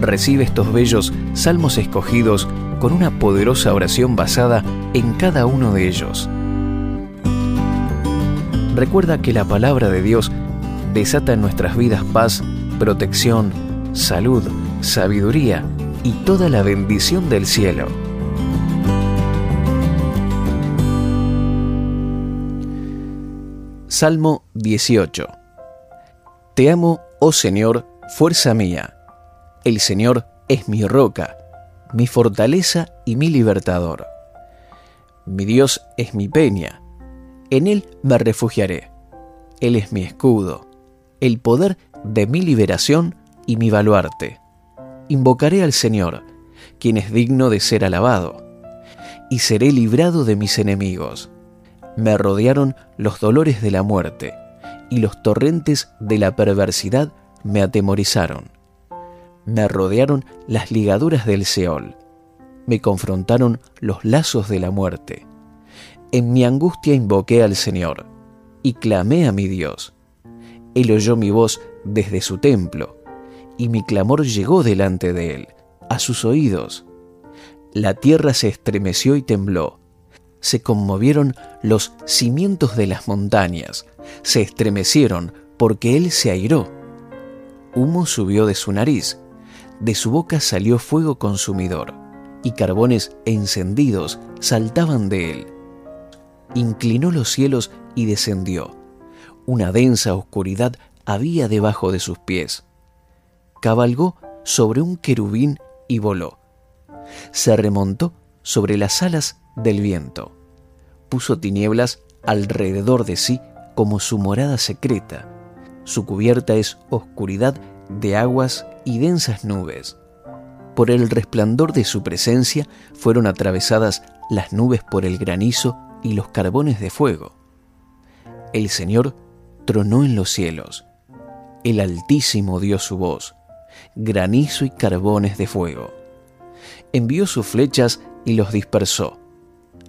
Recibe estos bellos salmos escogidos con una poderosa oración basada en cada uno de ellos. Recuerda que la palabra de Dios desata en nuestras vidas paz, protección, salud, sabiduría y toda la bendición del cielo. Salmo 18 Te amo, oh Señor, fuerza mía. El Señor es mi roca, mi fortaleza y mi libertador. Mi Dios es mi peña, en Él me refugiaré. Él es mi escudo, el poder de mi liberación y mi baluarte. Invocaré al Señor, quien es digno de ser alabado, y seré librado de mis enemigos. Me rodearon los dolores de la muerte, y los torrentes de la perversidad me atemorizaron. Me rodearon las ligaduras del Seol, me confrontaron los lazos de la muerte. En mi angustia invoqué al Señor, y clamé a mi Dios. Él oyó mi voz desde su templo, y mi clamor llegó delante de él, a sus oídos. La tierra se estremeció y tembló. Se conmovieron los cimientos de las montañas, se estremecieron porque él se airó. Humo subió de su nariz, de su boca salió fuego consumidor, y carbones encendidos saltaban de él. Inclinó los cielos y descendió. Una densa oscuridad había debajo de sus pies. Cabalgó sobre un querubín y voló. Se remontó sobre las alas del viento. Puso tinieblas alrededor de sí como su morada secreta. Su cubierta es oscuridad de aguas y densas nubes. Por el resplandor de su presencia fueron atravesadas las nubes por el granizo y los carbones de fuego. El Señor tronó en los cielos. El Altísimo dio su voz, granizo y carbones de fuego. Envió sus flechas y los dispersó.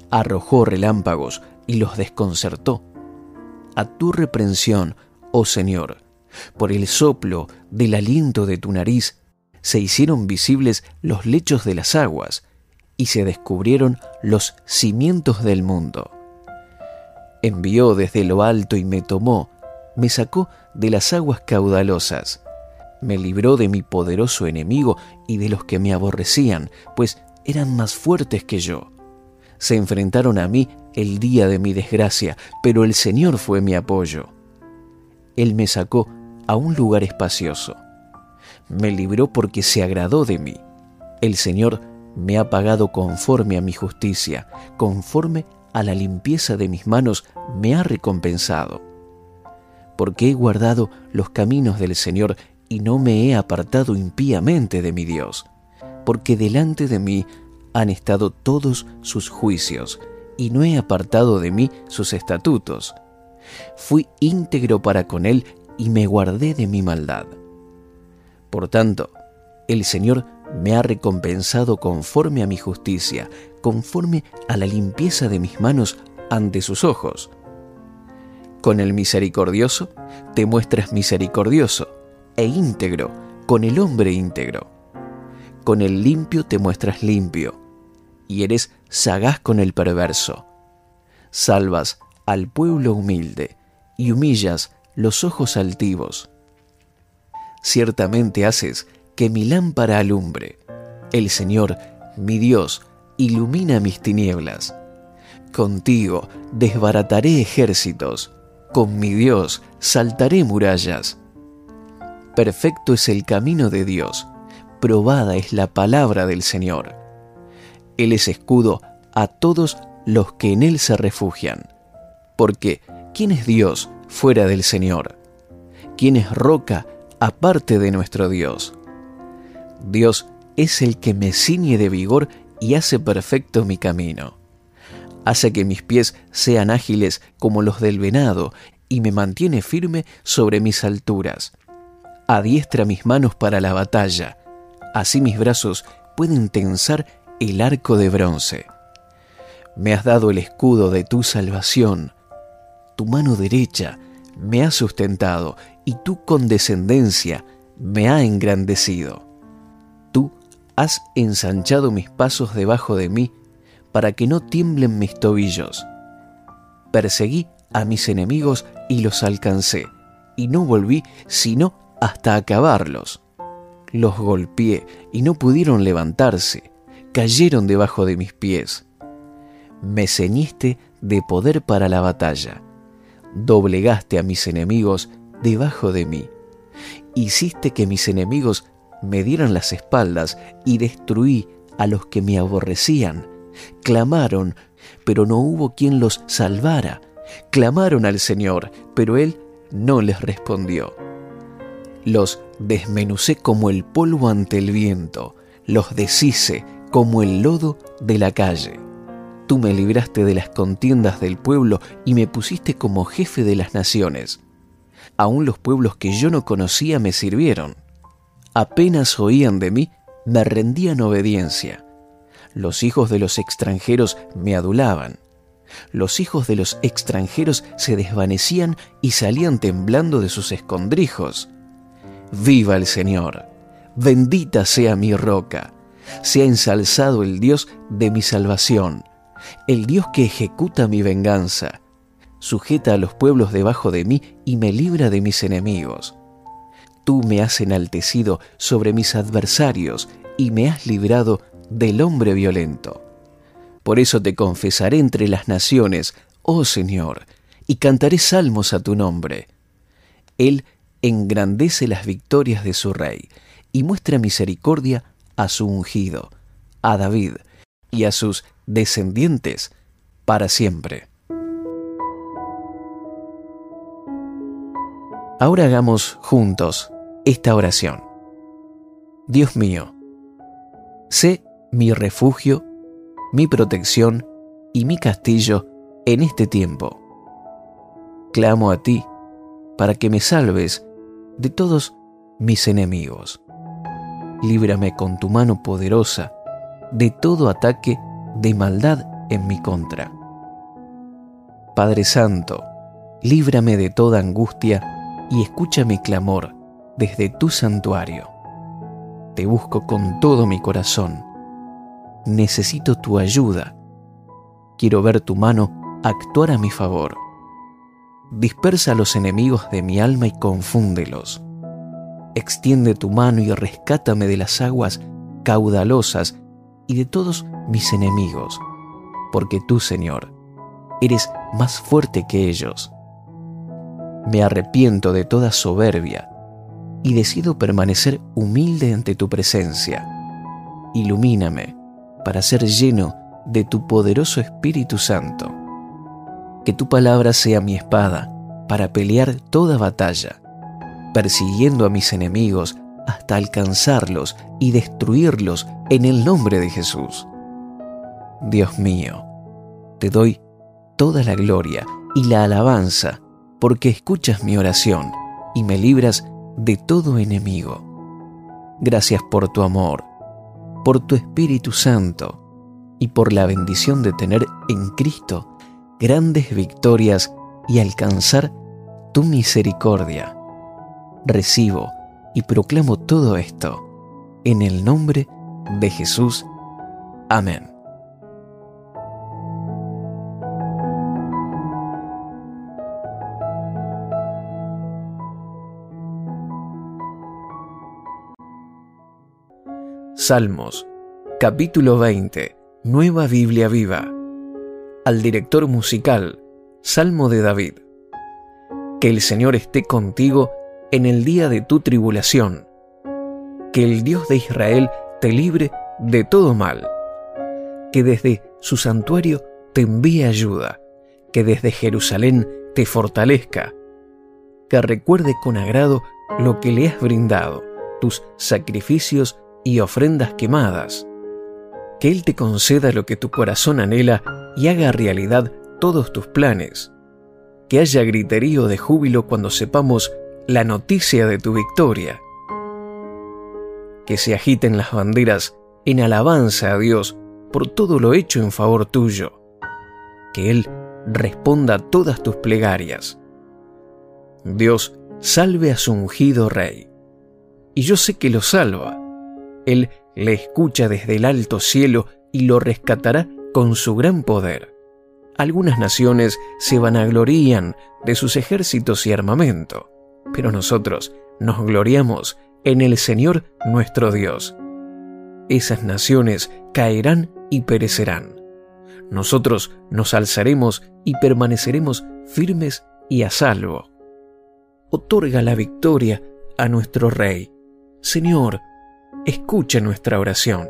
Arrojó relámpagos y los desconcertó. A tu reprensión, oh Señor, por el soplo del aliento de tu nariz, se hicieron visibles los lechos de las aguas y se descubrieron los cimientos del mundo. Envió desde lo alto y me tomó, me sacó de las aguas caudalosas, me libró de mi poderoso enemigo y de los que me aborrecían, pues eran más fuertes que yo. Se enfrentaron a mí el día de mi desgracia, pero el Señor fue mi apoyo. Él me sacó a un lugar espacioso. Me libró porque se agradó de mí. El Señor me ha pagado conforme a mi justicia, conforme a la limpieza de mis manos me ha recompensado. Porque he guardado los caminos del Señor y no me he apartado impíamente de mi Dios, porque delante de mí han estado todos sus juicios, y no he apartado de mí sus estatutos. Fui íntegro para con él y me guardé de mi maldad. Por tanto, el Señor me ha recompensado conforme a mi justicia, conforme a la limpieza de mis manos ante sus ojos. Con el misericordioso te muestras misericordioso e íntegro con el hombre íntegro. Con el limpio te muestras limpio y eres sagaz con el perverso. Salvas al pueblo humilde y humillas los ojos altivos. Ciertamente haces que mi lámpara alumbre. El Señor, mi Dios, ilumina mis tinieblas. Contigo desbarataré ejércitos, con mi Dios saltaré murallas. Perfecto es el camino de Dios, probada es la palabra del Señor. Él es escudo a todos los que en Él se refugian. Porque, ¿quién es Dios fuera del Señor? ¿Quién es roca aparte de nuestro Dios? Dios es el que me ciñe de vigor y hace perfecto mi camino. Hace que mis pies sean ágiles como los del venado y me mantiene firme sobre mis alturas. Adiestra mis manos para la batalla, así mis brazos pueden tensar el arco de bronce. Me has dado el escudo de tu salvación, tu mano derecha me ha sustentado y tu condescendencia me ha engrandecido. Has ensanchado mis pasos debajo de mí para que no tiemblen mis tobillos. Perseguí a mis enemigos y los alcancé, y no volví sino hasta acabarlos. Los golpeé y no pudieron levantarse, cayeron debajo de mis pies. Me ceñiste de poder para la batalla, doblegaste a mis enemigos debajo de mí, hiciste que mis enemigos me dieran las espaldas y destruí a los que me aborrecían. Clamaron, pero no hubo quien los salvara. Clamaron al Señor, pero Él no les respondió. Los desmenucé como el polvo ante el viento, los deshice como el lodo de la calle. Tú me libraste de las contiendas del pueblo y me pusiste como jefe de las naciones. Aún los pueblos que yo no conocía me sirvieron. Apenas oían de mí, me rendían obediencia. Los hijos de los extranjeros me adulaban. Los hijos de los extranjeros se desvanecían y salían temblando de sus escondrijos. Viva el Señor, bendita sea mi roca, sea ensalzado el Dios de mi salvación, el Dios que ejecuta mi venganza, sujeta a los pueblos debajo de mí y me libra de mis enemigos. Tú me has enaltecido sobre mis adversarios y me has librado del hombre violento. Por eso te confesaré entre las naciones, oh Señor, y cantaré salmos a tu nombre. Él engrandece las victorias de su rey y muestra misericordia a su ungido, a David y a sus descendientes para siempre. Ahora hagamos juntos esta oración. Dios mío, sé mi refugio, mi protección y mi castillo en este tiempo. Clamo a ti para que me salves de todos mis enemigos. Líbrame con tu mano poderosa de todo ataque de maldad en mi contra. Padre Santo, líbrame de toda angustia y escucha mi clamor desde tu santuario. Te busco con todo mi corazón. Necesito tu ayuda. Quiero ver tu mano actuar a mi favor dispersa a los enemigos de mi alma y confúndelos. Extiende tu mano y rescátame de las aguas caudalosas y de todos mis enemigos, porque tú, Señor, eres más fuerte que ellos. Me arrepiento de toda soberbia y decido permanecer humilde ante tu presencia. Ilumíname para ser lleno de tu poderoso Espíritu Santo que tu palabra sea mi espada para pelear toda batalla, persiguiendo a mis enemigos hasta alcanzarlos y destruirlos en el nombre de Jesús. Dios mío, te doy toda la gloria y la alabanza porque escuchas mi oración y me libras de todo enemigo. Gracias por tu amor, por tu Espíritu Santo y por la bendición de tener en Cristo grandes victorias y alcanzar tu misericordia. Recibo y proclamo todo esto en el nombre de Jesús. Amén. Salmos, capítulo 20, Nueva Biblia Viva al director musical, Salmo de David. Que el Señor esté contigo en el día de tu tribulación. Que el Dios de Israel te libre de todo mal. Que desde su santuario te envíe ayuda. Que desde Jerusalén te fortalezca. Que recuerde con agrado lo que le has brindado, tus sacrificios y ofrendas quemadas. Que Él te conceda lo que tu corazón anhela y haga realidad todos tus planes. Que haya griterío de júbilo cuando sepamos la noticia de tu victoria. Que se agiten las banderas en alabanza a Dios por todo lo hecho en favor tuyo. Que Él responda a todas tus plegarias. Dios salve a su ungido rey. Y yo sé que lo salva. Él le escucha desde el alto cielo y lo rescatará con su gran poder. Algunas naciones se vanaglorían de sus ejércitos y armamento, pero nosotros nos gloriamos en el Señor nuestro Dios. Esas naciones caerán y perecerán. Nosotros nos alzaremos y permaneceremos firmes y a salvo. Otorga la victoria a nuestro Rey. Señor, escucha nuestra oración.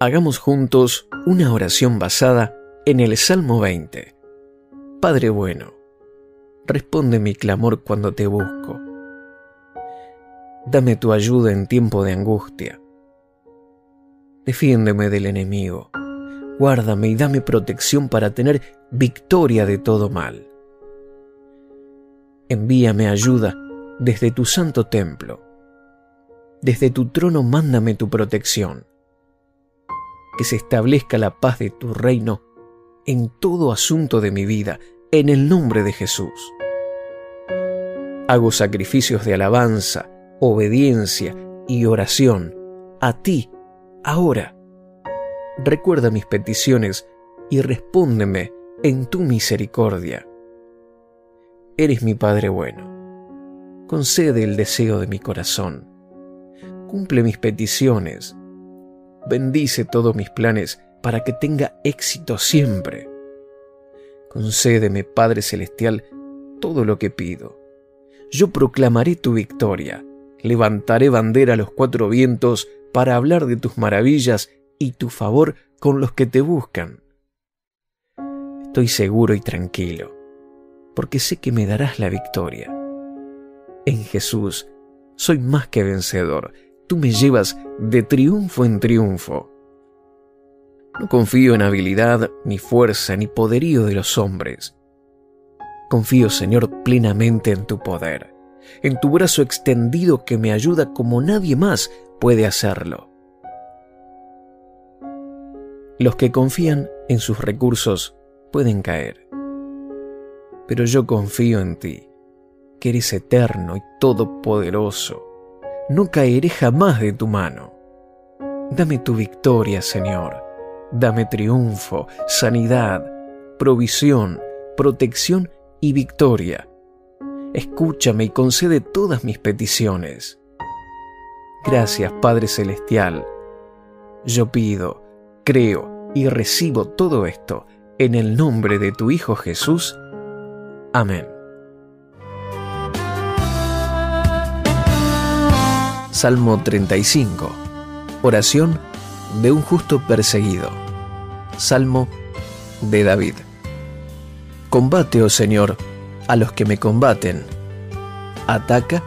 Hagamos juntos una oración basada en el Salmo 20. Padre bueno, responde mi clamor cuando te busco. Dame tu ayuda en tiempo de angustia. Defiéndeme del enemigo. Guárdame y dame protección para tener victoria de todo mal. Envíame ayuda desde tu santo templo. Desde tu trono mándame tu protección. Que se establezca la paz de tu reino en todo asunto de mi vida, en el nombre de Jesús. Hago sacrificios de alabanza, obediencia y oración a ti ahora. Recuerda mis peticiones y respóndeme en tu misericordia. Eres mi Padre bueno. Concede el deseo de mi corazón. Cumple mis peticiones. Bendice todos mis planes para que tenga éxito siempre. Concédeme, Padre Celestial, todo lo que pido. Yo proclamaré tu victoria, levantaré bandera a los cuatro vientos para hablar de tus maravillas y tu favor con los que te buscan. Estoy seguro y tranquilo, porque sé que me darás la victoria. En Jesús soy más que vencedor, tú me llevas de triunfo en triunfo. No confío en habilidad, ni fuerza, ni poderío de los hombres. Confío, Señor, plenamente en tu poder, en tu brazo extendido que me ayuda como nadie más puede hacerlo. Los que confían en sus recursos pueden caer, pero yo confío en ti, que eres eterno y todopoderoso. No caeré jamás de tu mano. Dame tu victoria, Señor Dame triunfo, sanidad, provisión, protección y victoria. Escúchame y concede todas mis peticiones. Gracias, Padre Celestial. Yo pido, creo y recibo todo esto en el nombre de tu Hijo Jesús. Amén. Salmo 35. Oración de un justo perseguido. Salmo de David. Combate, oh Señor, a los que me combaten. Ataca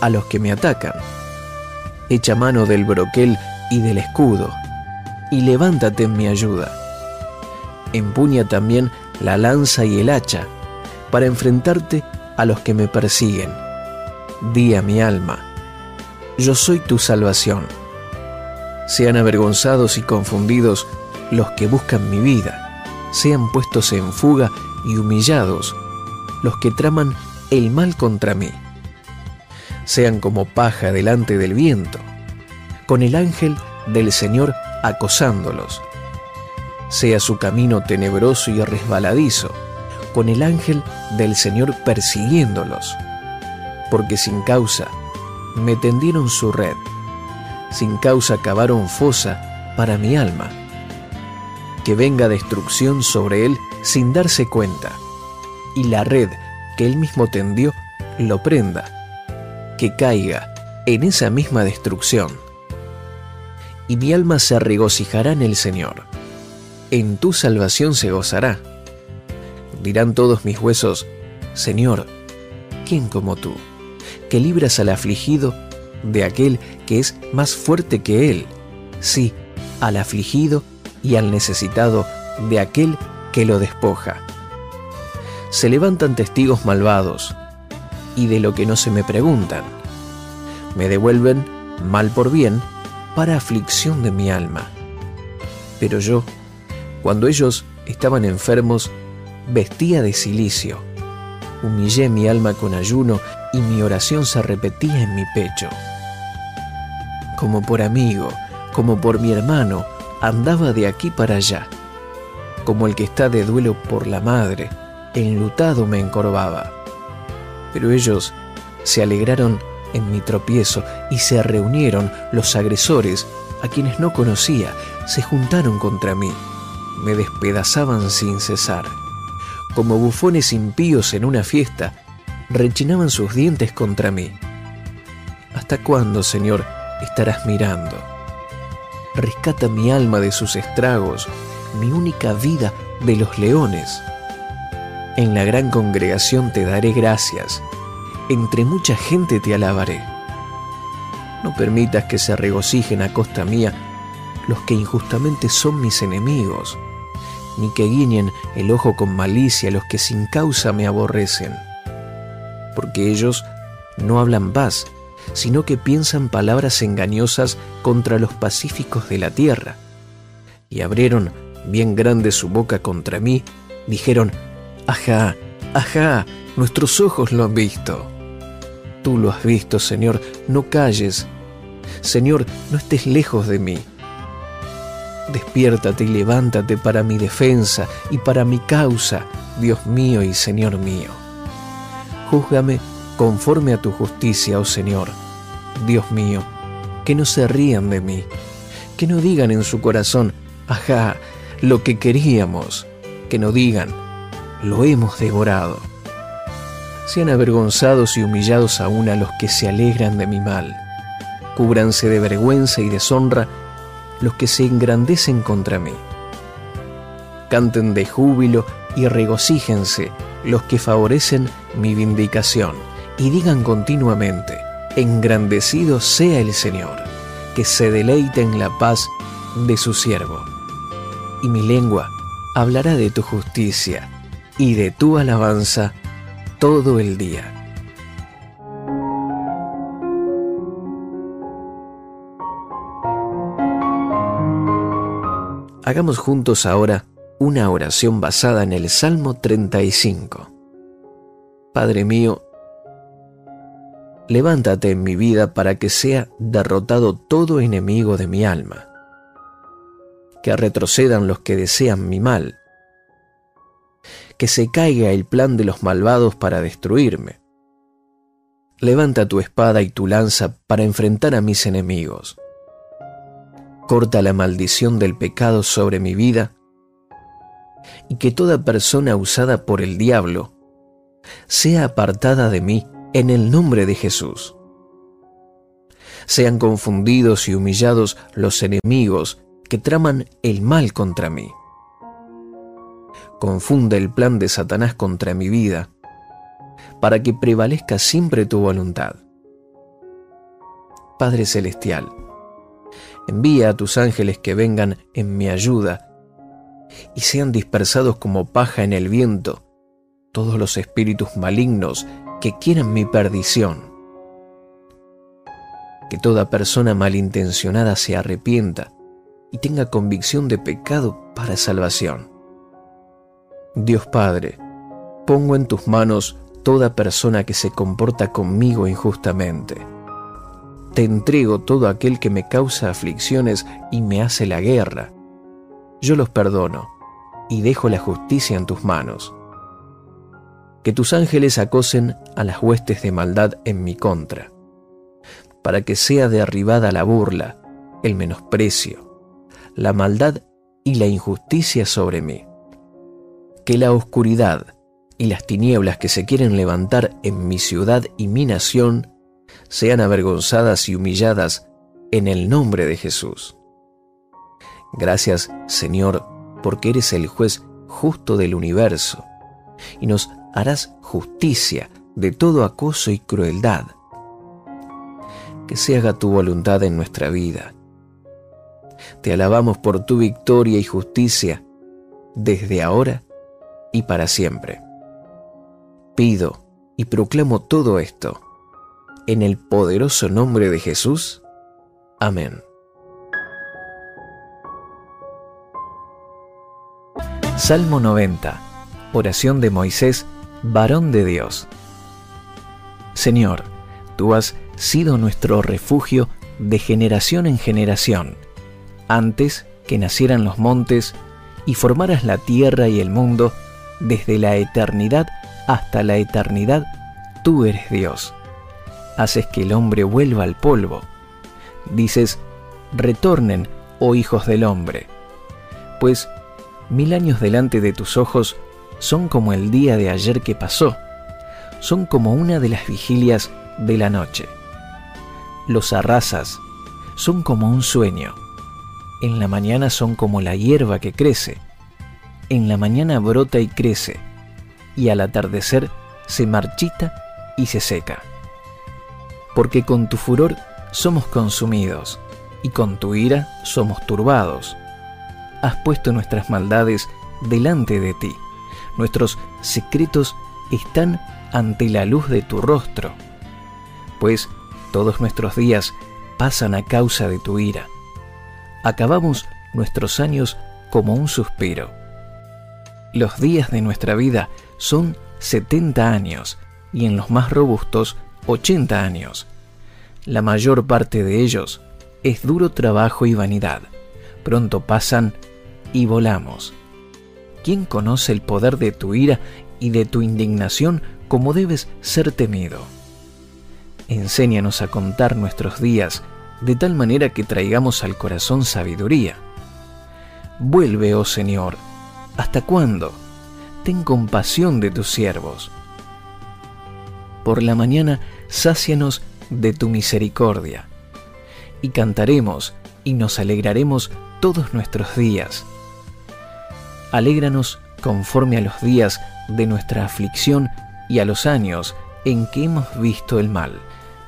a los que me atacan. Echa mano del broquel y del escudo, y levántate en mi ayuda. Empuña también la lanza y el hacha, para enfrentarte a los que me persiguen. Di a mi alma, yo soy tu salvación sean avergonzados y confundidos los que buscan mi vida, sean puestos en fuga y humillados los que traman el mal contra mí. Sean como paja delante del viento, con el ángel del Señor acosándolos. Sea su camino tenebroso y resbaladizo, con el ángel del Señor persiguiéndolos, porque sin causa me tendieron su red sin causa cavaron fosa para mi alma. Que venga destrucción sobre él sin darse cuenta, y la red que él mismo tendió lo prenda, que caiga en esa misma destrucción. Y mi alma se regocijará en el Señor, en tu salvación se gozará. Dirán todos mis huesos, Señor, ¿quién como tú, que libras al afligido de aquel que es más fuerte que él, sí, al afligido y al necesitado de aquel que lo despoja. Se levantan testigos malvados, y de lo que no se me preguntan. Me devuelven mal por bien para aflicción de mi alma. Pero yo, cuando ellos estaban enfermos, vestía de silicio. Humillé mi alma con ayuno y mi oración se repetía en mi pecho como por amigo, como por mi hermano, andaba de aquí para allá. Como el que está de duelo por la madre, enlutado me encorvaba. Pero ellos se alegraron en mi tropiezo y se reunieron los agresores, a quienes no conocía, se juntaron contra mí, me despedazaban sin cesar. Como bufones impíos en una fiesta, rechinaban sus dientes contra mí. ¿Hasta cuándo, Señor, estarás mirando? Rescata mi alma de sus estragos, mi única vida de los leones. En la gran congregación te daré gracias, entre mucha gente te alabaré. No permitas que se regocijen a costa mía los que injustamente son mis enemigos, ni que guiñen el ojo con malicia los que sin causa me aborrecen, porque ellos no hablan paz, sino que piensan palabras engañosas contra los pacíficos de la tierra. Y abrieron bien grande su boca contra mí, dijeron, Ajá, ajá, nuestros ojos lo han visto. Tú lo has visto, Señor, no calles. Señor, no estés lejos de mí. Despiértate y levántate para mi defensa y para mi causa, Dios mío y Señor mío. Júzgame conforme a tu justicia, oh Señor. Dios mío, que no se rían de mí, que no digan en su corazón, ajá, lo que queríamos, que no digan, lo hemos devorado sean avergonzados y humillados aún a los que se alegran de mi mal. Cúbranse de vergüenza y deshonra los que se engrandecen contra mí. Canten de júbilo y regocíjense los que favorecen mi vindicación, y digan continuamente, engrandecido sea el Señor, que se deleite en la paz de su siervo. Y mi lengua hablará de tu justicia y de tu alabanza todo el día. Hagamos juntos ahora una oración basada en el Salmo 35. Padre mío, levántate en mi vida para que sea derrotado todo enemigo de mi alma, que retrocedan los que desean mi mal, que se caiga el plan de los malvados para destruirme. Levanta tu espada y tu lanza para enfrentar a mis enemigos. Corta la maldición del pecado sobre mi vida y que toda persona usada por el diablo sea apartada de mí en el nombre de Jesús. Sean confundidos y humillados los enemigos que traman el mal contra mí confunde el plan de Satanás contra mi vida, para que prevalezca siempre tu voluntad. Padre Celestial, envía a tus ángeles que vengan en mi ayuda y sean dispersados como paja en el viento todos los espíritus malignos que quieran mi perdición. Que toda persona malintencionada se arrepienta y tenga convicción de pecado para salvación. Dios Padre, pongo en tus manos toda persona que se comporta conmigo injustamente. Te entrego todo aquel que me causa aflicciones y me hace la guerra. Yo los perdono y dejo la justicia en tus manos. Que tus ángeles acosen a las huestes de maldad en mi contra, para que sea derribada la burla, el menosprecio, la maldad y la injusticia sobre mí que la oscuridad y las tinieblas que se quieren levantar en mi ciudad y mi nación sean avergonzadas y humilladas en el nombre de Jesús. Gracias, Señor, porque eres el juez justo del universo y nos harás justicia de todo acoso y crueldad. Que se haga tu voluntad en nuestra vida. Te alabamos por tu victoria y justicia desde ahora y para siempre. Pido y proclamo todo esto en el poderoso nombre de Jesús. Amén. Salmo 90. Oración de Moisés, varón de Dios. Señor, tú has sido nuestro refugio de generación en generación, antes que nacieran los montes y formaras la tierra y el mundo, desde la eternidad hasta la eternidad, tú eres Dios. Haces que el hombre vuelva al polvo. Dices, retornen, oh hijos del hombre. Pues mil años delante de tus ojos son como el día de ayer que pasó, son como una de las vigilias de la noche. Los arrasas, son como un sueño. En la mañana son como la hierba que crece. En la mañana brota y crece, y al atardecer se marchita y se seca. Porque con tu furor somos consumidos, y con tu ira somos turbados. Has puesto nuestras maldades delante de ti, nuestros secretos están ante la luz de tu rostro, pues todos nuestros días pasan a causa de tu ira. Acabamos nuestros años como un suspiro. Los días de nuestra vida son 70 años y en los más robustos 80 años. La mayor parte de ellos es duro trabajo y vanidad. Pronto pasan y volamos. ¿Quién conoce el poder de tu ira y de tu indignación como debes ser temido? Enséñanos a contar nuestros días de tal manera que traigamos al corazón sabiduría. Vuelve, oh Señor, ¿hasta cuándo? Ten compasión de tus siervos. Por la mañana, sácianos de tu misericordia, y cantaremos y nos alegraremos todos nuestros días. Alégranos conforme a los días de nuestra aflicción y a los años en que hemos visto el mal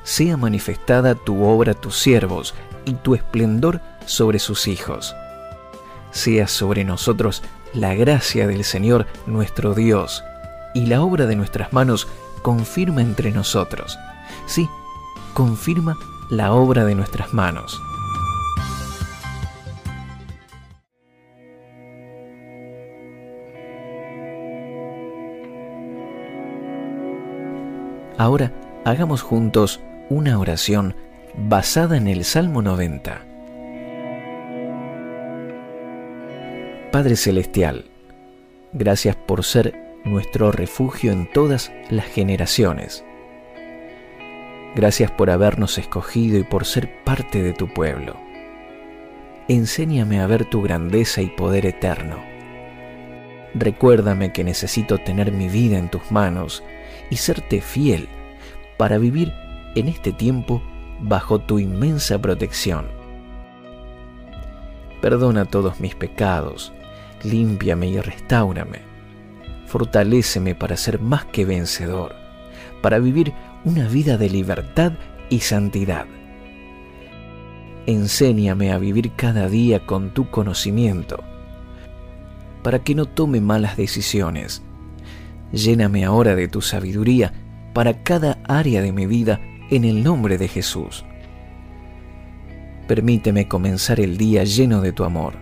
sea manifestada tu obra a tus siervos y tu esplendor sobre sus hijos. Sea sobre nosotros la gracia del Señor nuestro Dios, y la obra de nuestras manos confirma entre nosotros. Sí, confirma la obra de nuestras manos. Ahora hagamos juntos una oración basada en el Salmo 90. Padre Celestial, gracias por ser nuestro refugio en todas las generaciones. Gracias por habernos escogido y por ser parte de tu pueblo. Enséñame a ver tu grandeza y poder eterno. Recuérdame que necesito tener mi vida en tus manos y serte fiel para vivir en este tiempo bajo tu inmensa protección. Perdona todos mis pecados, límpiame y restáurame. Fortaléceme para ser más que vencedor, para vivir una vida de libertad y santidad. Enséñame a vivir cada día con tu conocimiento, para que no tome malas decisiones. Lléname ahora de tu sabiduría para cada área de mi vida en el nombre de Jesús. Permíteme comenzar el día lleno de tu amor,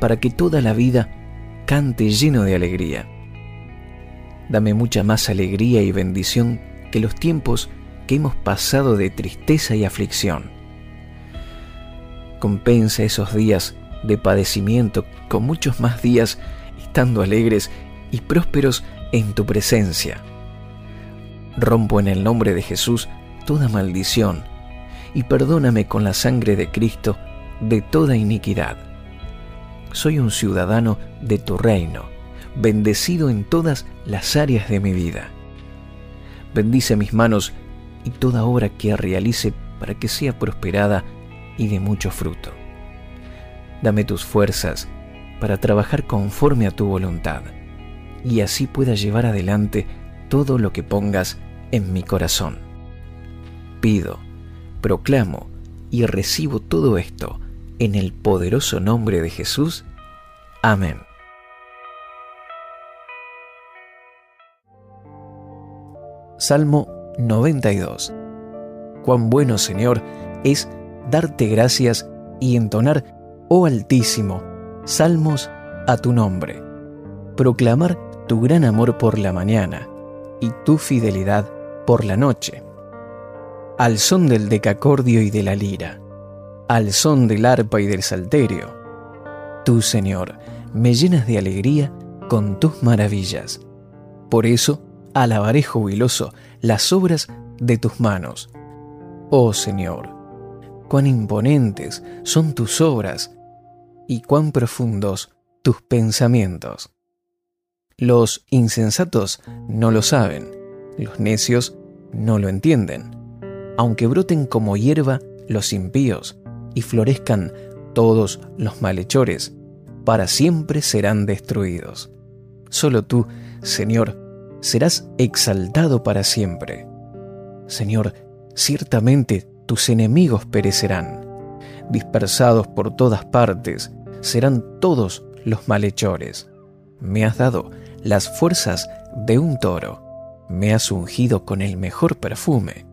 para que toda la vida cante lleno de alegría. Dame mucha más alegría y bendición que los tiempos que hemos pasado de tristeza y aflicción. Compensa esos días de padecimiento con muchos más días estando alegres y prósperos en tu presencia Rompo en el nombre de Jesús toda maldición y perdóname con la sangre de Cristo de toda iniquidad. Soy un ciudadano de tu reino, bendecido en todas las áreas de mi vida. Bendice mis manos y toda obra que realice para que sea prosperada y de mucho fruto. Dame tus fuerzas para trabajar conforme a tu voluntad y así pueda llevar adelante todo lo que pongas en mi corazón. Pido, proclamo y recibo todo esto en el poderoso nombre de Jesús. Amén. Salmo 92. Cuán bueno, Señor, es darte gracias y entonar, oh Altísimo, salmos a tu nombre. Proclamar tu gran amor por la mañana y tu fidelidad por la noche, al son del decacordio y de la lira, al son del arpa y del salterio. Tú, Señor, me llenas de alegría con tus maravillas. Por eso alabaré jubiloso las obras de tus manos. Oh Señor, cuán imponentes son tus obras y cuán profundos tus pensamientos. Los insensatos no lo saben, los necios no lo entienden. Aunque broten como hierba los impíos y florezcan todos los malhechores, para siempre serán destruidos. Solo tú, Señor, serás exaltado para siempre. Señor, ciertamente tus enemigos perecerán. Dispersados por todas partes serán todos los malhechores. Me has dado las fuerzas de un toro. Me has ungido con el mejor perfume.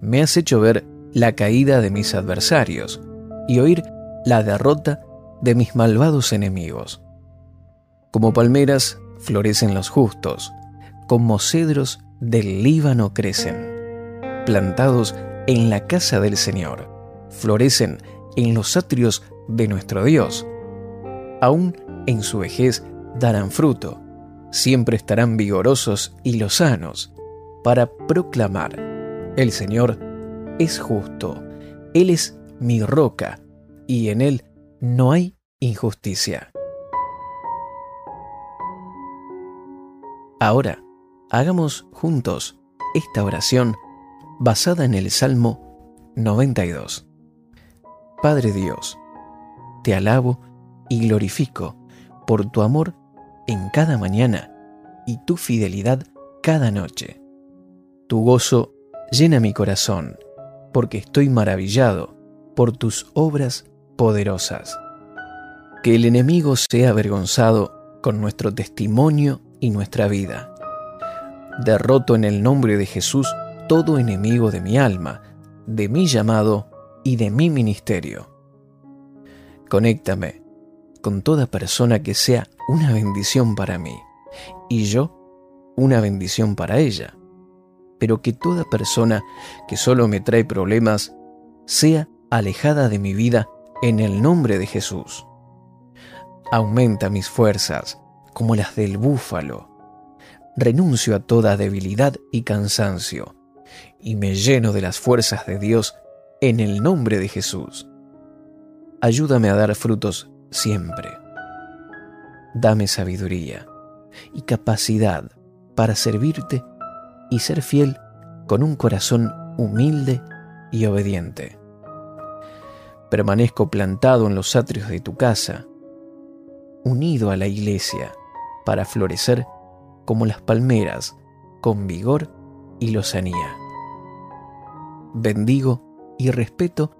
Me has hecho ver la caída de mis adversarios y oír la derrota de mis malvados enemigos. Como palmeras florecen los justos, como cedros del Líbano crecen, plantados en la casa del Señor, florecen en los atrios de nuestro Dios. Aún en su vejez darán fruto, siempre estarán vigorosos y lozanos para proclamar, el Señor es justo, Él es mi roca, y en Él no hay injusticia. Ahora, hagamos juntos esta oración basada en el Salmo 92. Padre Dios, te alabo y glorifico por tu amor en cada mañana y tu fidelidad cada noche. Tu gozo llena mi corazón, porque estoy maravillado por tus obras poderosas. Que el enemigo sea avergonzado con nuestro testimonio y nuestra vida. Derroto en el nombre de Jesús todo enemigo de mi alma, de mi llamado y de mi ministerio. Conéctame con toda persona que sea una bendición para mí y yo una bendición para ella. Pero que toda persona que solo me trae problemas sea alejada de mi vida en el nombre de Jesús. Aumenta mis fuerzas como las del búfalo. Renuncio a toda debilidad y cansancio y me lleno de las fuerzas de Dios en el nombre de Jesús. Ayúdame a dar frutos siempre. Dame sabiduría y capacidad para servirte y ser fiel con un corazón humilde y obediente. Permanezco plantado en los atrios de tu casa, unido a la iglesia, para florecer como las palmeras, con vigor y lozanía. Bendigo y respeto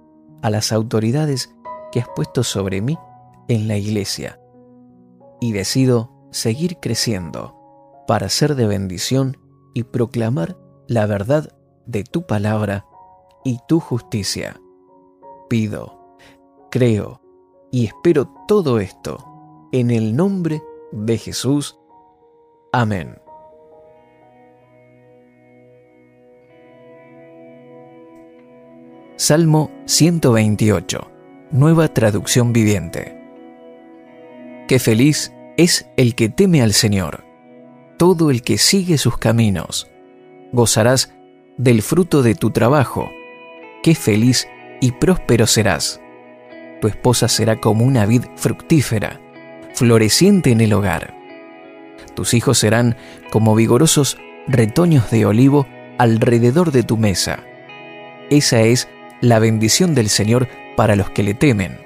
a las autoridades que has puesto sobre mí en la iglesia y decido seguir creciendo para ser de bendición y proclamar la verdad de tu palabra y tu justicia. Pido, creo y espero todo esto en el nombre de Jesús. Amén. Salmo 128, nueva traducción viviente. Qué feliz es el que teme al Señor, todo el que sigue sus caminos. Gozarás del fruto de tu trabajo. Qué feliz y próspero serás. Tu esposa será como una vid fructífera, floreciente en el hogar. Tus hijos serán como vigorosos retoños de olivo alrededor de tu mesa. Esa es la bendición del Señor para los que le temen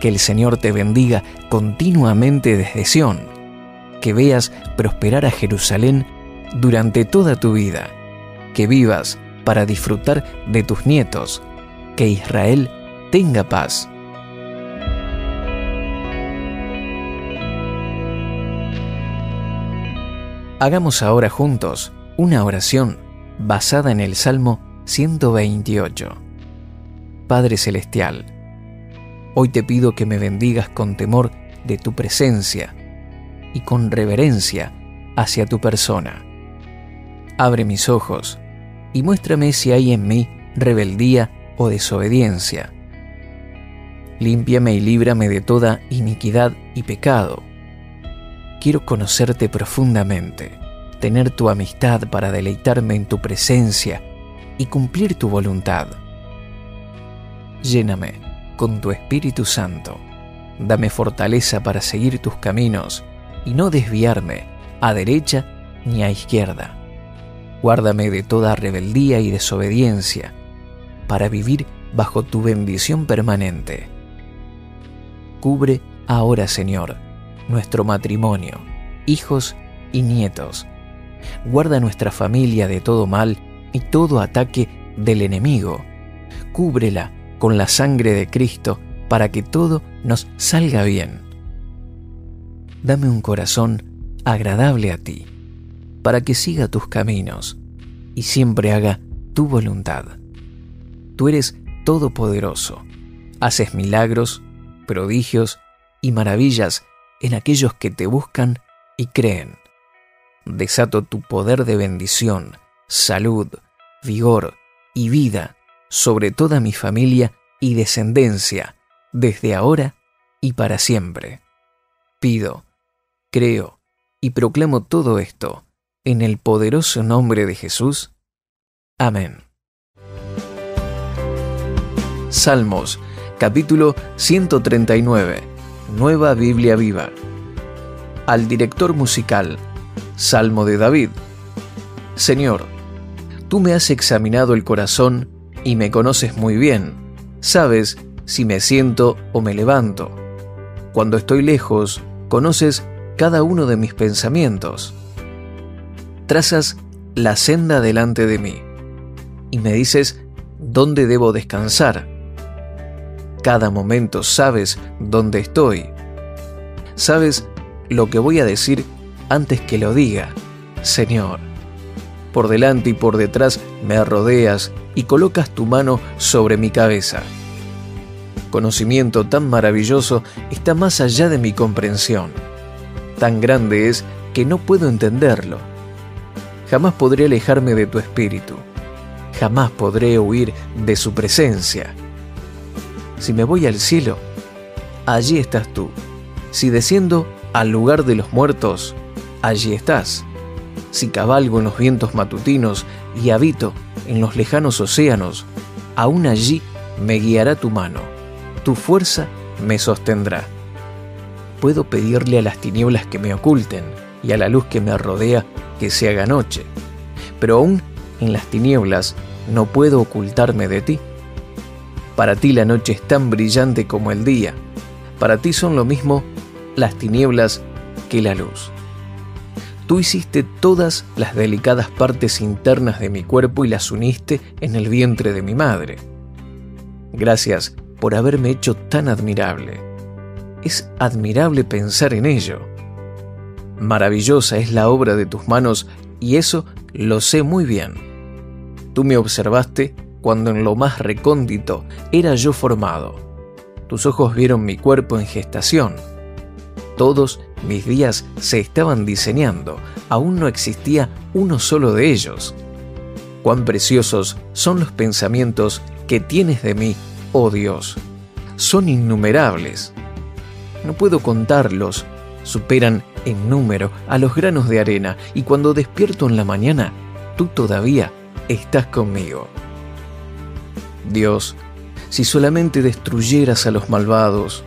que el Señor te bendiga continuamente desde Sión, que veas prosperar a Jerusalén durante toda tu vida, que vivas para disfrutar de tus nietos, que Israel tenga paz. Hagamos ahora juntos una oración basada en el Salmo 128. Padre Celestial, Hoy te pido que me bendigas con temor de tu presencia y con reverencia hacia tu persona. Abre mis ojos y muéstrame si hay en mí rebeldía o desobediencia. límpiame y líbrame de toda iniquidad y pecado. Quiero conocerte profundamente, tener tu amistad para deleitarme en tu presencia y cumplir tu voluntad. Lléname con tu Espíritu Santo. Dame fortaleza para seguir tus caminos y no desviarme a derecha ni a izquierda. Guárdame de toda rebeldía y desobediencia para vivir bajo tu bendición permanente. Cubre ahora, Señor, nuestro matrimonio, hijos y nietos. Guarda nuestra familia de todo mal y todo ataque del enemigo. Cúbrela con la sangre de Cristo para que todo nos salga bien. Dame un corazón agradable a ti, para que siga tus caminos y siempre haga tu voluntad. Tú eres todopoderoso, haces milagros prodigios y maravillas en aquellos que te buscan y creen. Desato tu poder de bendición, salud, vigor y vida sobre toda mi familia y descendencia, desde ahora y para siempre. Pido, creo y proclamo todo esto en el poderoso nombre de Jesús. Amén. Salmos capítulo 139, Nueva Biblia Viva. Al director musical, Salmo de David. Señor, tú me has examinado el corazón y me conoces muy bien. Sabes si me siento o me levanto. Cuando estoy lejos, conoces cada uno de mis pensamientos. Trazas la senda delante de mí y me dices dónde debo descansar cada momento sabes dónde estoy. Sabes lo que voy a decir antes que lo diga, Señor. Por delante y por detrás me rodeas y colocas tu mano sobre mi cabeza. Conocimiento tan maravilloso está más allá de mi comprensión. Tan grande es que no puedo entenderlo. Jamás podré alejarme de tu espíritu. Jamás podré huir de su presencia. Si me voy al cielo, allí estás tú. Si desciendo al lugar de los muertos, allí estás. Si cabalgo en los vientos matutinos y habito en los lejanos océanos, aún allí me guiará tu mano, tu fuerza me sostendrá. Puedo pedirle a las tinieblas que me oculten y a la luz que me rodea que se haga noche, pero aún en las tinieblas no puedo ocultarme de ti. Para ti la noche es tan brillante como el día. Para ti son lo mismo las tinieblas que la luz. Tú hiciste todas las delicadas partes internas de mi cuerpo y las uniste en el vientre de mi madre. Gracias por haberme hecho tan admirable. Es admirable pensar en ello. Maravillosa es la obra de tus manos y eso lo sé muy bien. Tú me observaste cuando en lo más recóndito era yo formado. Tus ojos vieron mi cuerpo en gestación. Todos mis días se estaban diseñando, aún no existía uno solo de ellos. Cuán preciosos son los pensamientos que tienes de mí, oh Dios. Son innumerables. No puedo contarlos, superan en número a los granos de arena y cuando despierto en la mañana, tú todavía estás conmigo. Dios, si solamente destruyeras a los malvados.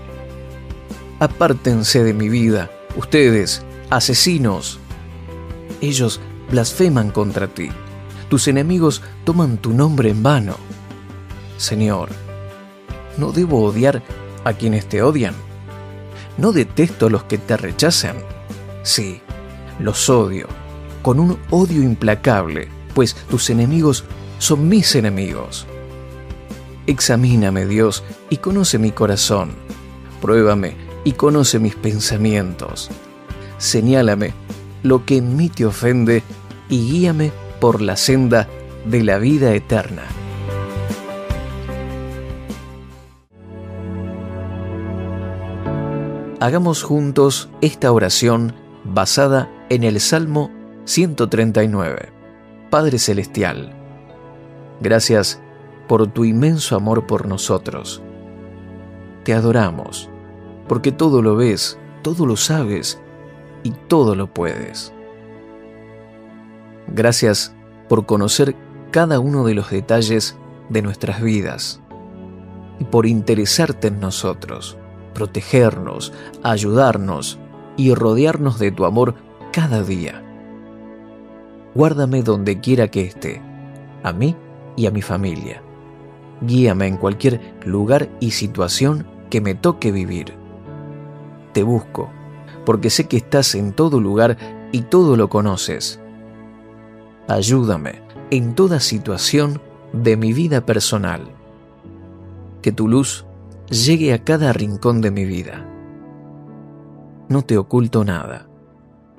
Apártense de mi vida, ustedes, asesinos. Ellos blasfeman contra ti. Tus enemigos toman tu nombre en vano. Señor, ¿no debo odiar a quienes te odian? ¿No detesto a los que te rechazan? Sí, los odio, con un odio implacable, pues tus enemigos son mis enemigos. Examíname, Dios, y conoce mi corazón. Pruébame y conoce mis pensamientos. Señálame lo que en mí te ofende y guíame por la senda de la vida eterna. Hagamos juntos esta oración basada en el Salmo 139. Padre Celestial, gracias por tu inmenso amor por nosotros. te adoramos, porque todo lo ves, todo lo sabes y todo lo puedes. Gracias por conocer cada uno de los detalles de nuestras vidas y por interesarte en nosotros, protegernos, ayudarnos y rodearnos de tu amor cada día. Guárdame donde quiera que esté, a mí y a mi familia. Guíame en cualquier lugar y situación que me toque vivir. Te busco, porque sé que estás en todo lugar y todo lo conoces. Ayúdame en toda situación de mi vida personal. Que tu luz llegue a cada rincón de mi vida. No te oculto nada.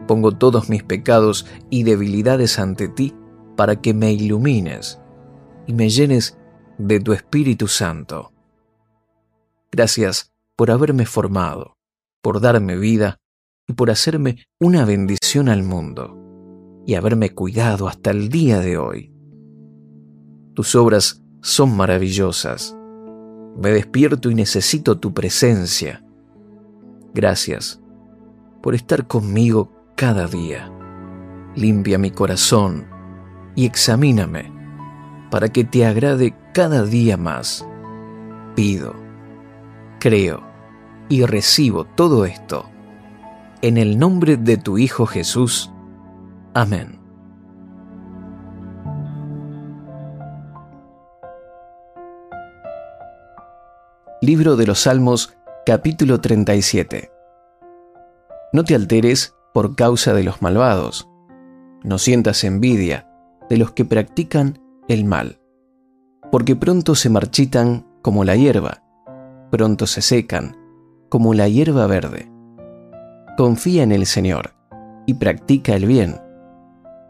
Pongo todos mis pecados y debilidades ante ti para que me ilumines y me llenes de tu Espíritu Santo. Gracias por haberme formado, por darme vida y por hacerme una bendición al mundo y haberme cuidado hasta el día de hoy. Tus obras son maravillosas. Me despierto y necesito tu presencia. Gracias por estar conmigo cada día. Limpia mi corazón y examíname para que te agrade cada día más. Pido, creo y recibo todo esto en el nombre de tu Hijo Jesús. Amén. Libro de los Salmos, capítulo 37. No te alteres por causa de los malvados. No sientas envidia de los que practican el mal, porque pronto se marchitan como la hierba, pronto se secan como la hierba verde. Confía en el Señor y practica el bien.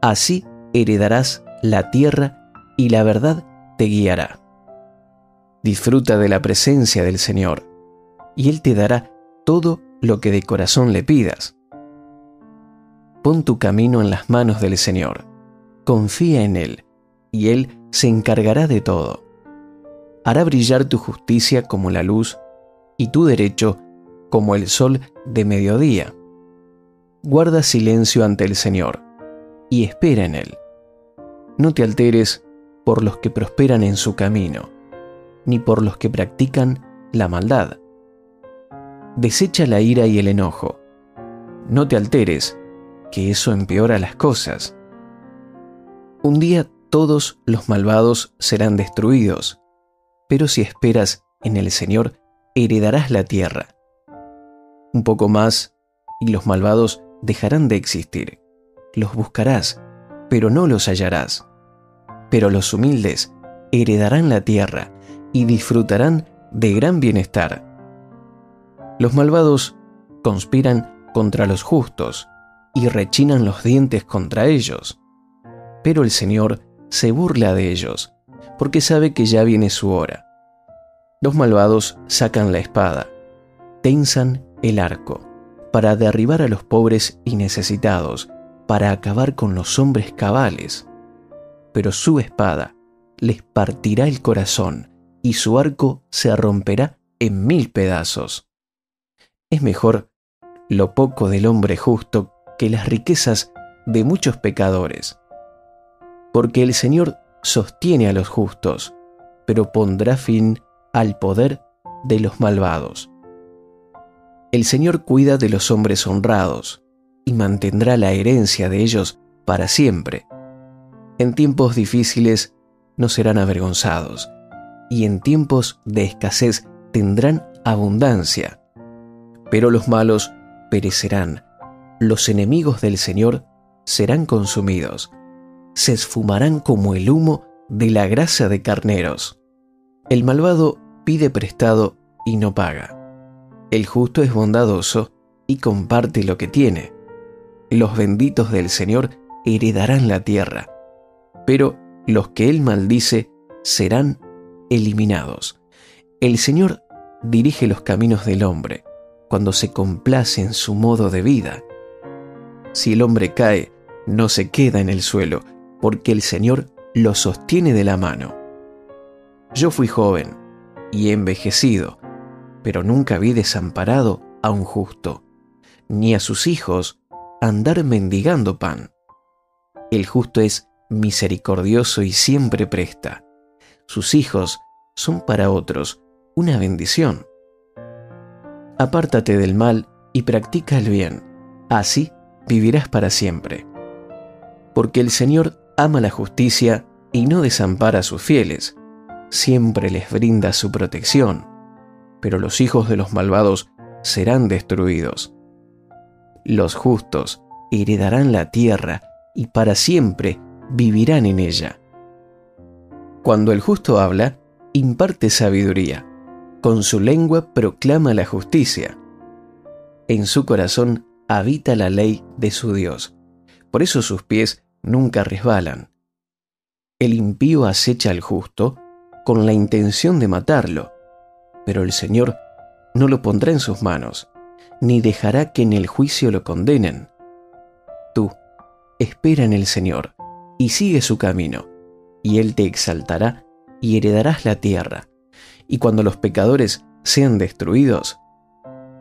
Así heredarás la tierra y la verdad te guiará. Disfruta de la presencia del Señor y Él te dará todo lo que de corazón le pidas. Pon tu camino en las manos del Señor, confía en Él y Él se encargará de todo. Hará brillar tu justicia como la luz y tu derecho como el sol de mediodía. Guarda silencio ante el Señor y espera en Él. No te alteres por los que prosperan en su camino, ni por los que practican la maldad. Desecha la ira y el enojo. No te alteres, que eso empeora las cosas. Un día todos los malvados serán destruidos, pero si esperas en el Señor, heredarás la tierra. Un poco más, y los malvados dejarán de existir. Los buscarás, pero no los hallarás. Pero los humildes heredarán la tierra y disfrutarán de gran bienestar. Los malvados conspiran contra los justos y rechinan los dientes contra ellos. Pero el Señor se burla de ellos, porque sabe que ya viene su hora. Los malvados sacan la espada, tensan el arco, para derribar a los pobres y necesitados, para acabar con los hombres cabales. Pero su espada les partirá el corazón y su arco se romperá en mil pedazos. Es mejor lo poco del hombre justo que las riquezas de muchos pecadores porque el Señor sostiene a los justos, pero pondrá fin al poder de los malvados. El Señor cuida de los hombres honrados y mantendrá la herencia de ellos para siempre. En tiempos difíciles no serán avergonzados, y en tiempos de escasez tendrán abundancia. Pero los malos perecerán, los enemigos del Señor serán consumidos se esfumarán como el humo de la grasa de carneros. El malvado pide prestado y no paga. El justo es bondadoso y comparte lo que tiene. Los benditos del Señor heredarán la tierra, pero los que Él maldice serán eliminados. El Señor dirige los caminos del hombre cuando se complace en su modo de vida. Si el hombre cae, no se queda en el suelo, porque el Señor lo sostiene de la mano. Yo fui joven y envejecido, pero nunca vi desamparado a un justo, ni a sus hijos andar mendigando pan. El justo es misericordioso y siempre presta. Sus hijos son para otros una bendición. Apártate del mal y practica el bien, así vivirás para siempre. Porque el Señor ama la justicia y no desampara a sus fieles, siempre les brinda su protección, pero los hijos de los malvados serán destruidos. Los justos heredarán la tierra y para siempre vivirán en ella. Cuando el justo habla, imparte sabiduría, con su lengua proclama la justicia. En su corazón habita la ley de su Dios, por eso sus pies nunca resbalan. El impío acecha al justo con la intención de matarlo, pero el Señor no lo pondrá en sus manos, ni dejará que en el juicio lo condenen. Tú, espera en el Señor, y sigue su camino, y Él te exaltará y heredarás la tierra. Y cuando los pecadores sean destruidos,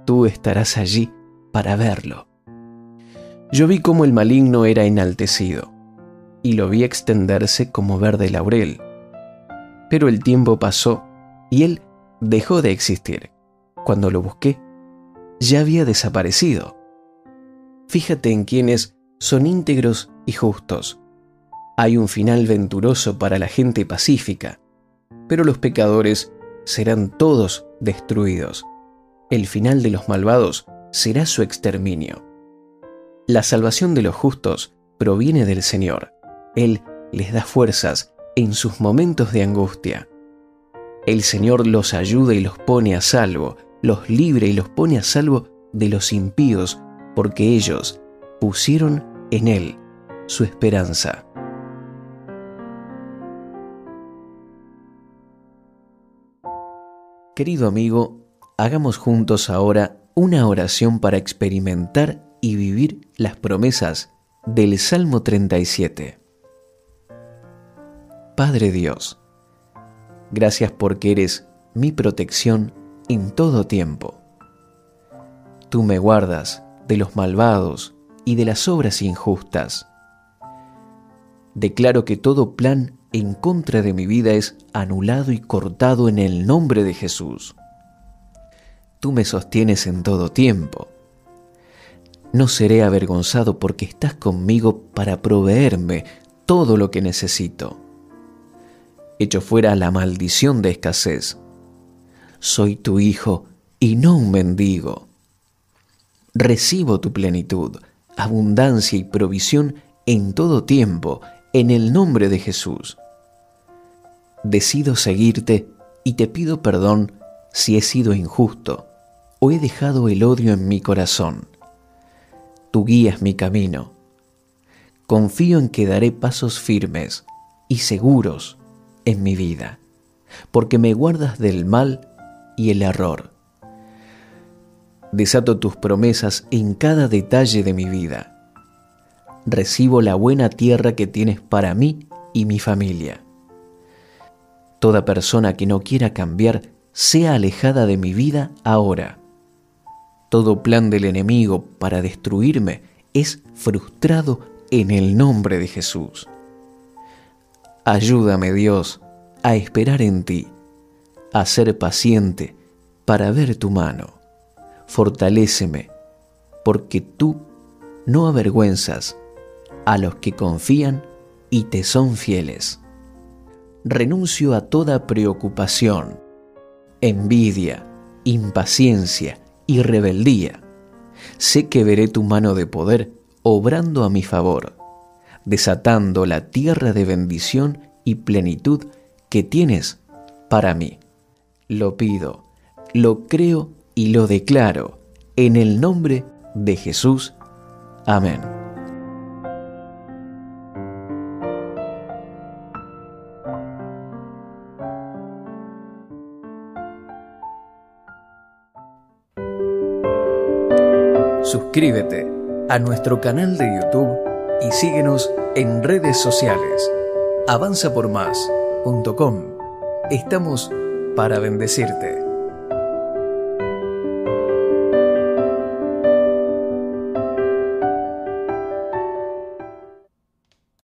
tú estarás allí para verlo. Yo vi cómo el maligno era enaltecido, y lo vi extenderse como verde laurel. Pero el tiempo pasó y él dejó de existir. Cuando lo busqué, ya había desaparecido. Fíjate en quienes son íntegros y justos. Hay un final venturoso para la gente pacífica, pero los pecadores serán todos destruidos. El final de los malvados será su exterminio. La salvación de los justos proviene del Señor. Él les da fuerzas en sus momentos de angustia. El Señor los ayuda y los pone a salvo, los libre y los pone a salvo de los impíos, porque ellos pusieron en Él su esperanza. Querido amigo, hagamos juntos ahora una oración para experimentar y vivir las promesas del Salmo 37. Padre Dios, gracias porque eres mi protección en todo tiempo. Tú me guardas de los malvados y de las obras injustas. Declaro que todo plan en contra de mi vida es anulado y cortado en el nombre de Jesús. Tú me sostienes en todo tiempo. No seré avergonzado porque estás conmigo para proveerme todo lo que necesito. Echo fuera la maldición de escasez. Soy tu hijo y no un mendigo. Recibo tu plenitud, abundancia y provisión en todo tiempo, en el nombre de Jesús decido seguirte y te pido perdón si he sido injusto o he dejado el odio en mi corazón. Tú guías mi camino. Confío en que daré pasos firmes y seguros en mi vida, porque me guardas del mal y el error. Desato tus promesas en cada detalle de mi vida. Recibo la buena tierra que tienes para mí y mi familia Toda persona que no quiera cambiar sea alejada de mi vida ahora. Todo plan del enemigo para destruirme es frustrado en el nombre de Jesús. Ayúdame Dios a esperar en ti, a ser paciente para ver tu mano. Fortaléceme, porque tú no avergüenzas a los que confían y te son fieles renuncio a toda preocupación, envidia, impaciencia y rebeldía. Sé que veré tu mano de poder obrando a mi favor, desatando la tierra de bendición y plenitud que tienes para mí. Lo pido, lo creo y lo declaro en el nombre de Jesús. Amén. Suscríbete a nuestro canal de YouTube y síguenos en redes sociales. avanzapormás.com. Estamos para bendecirte.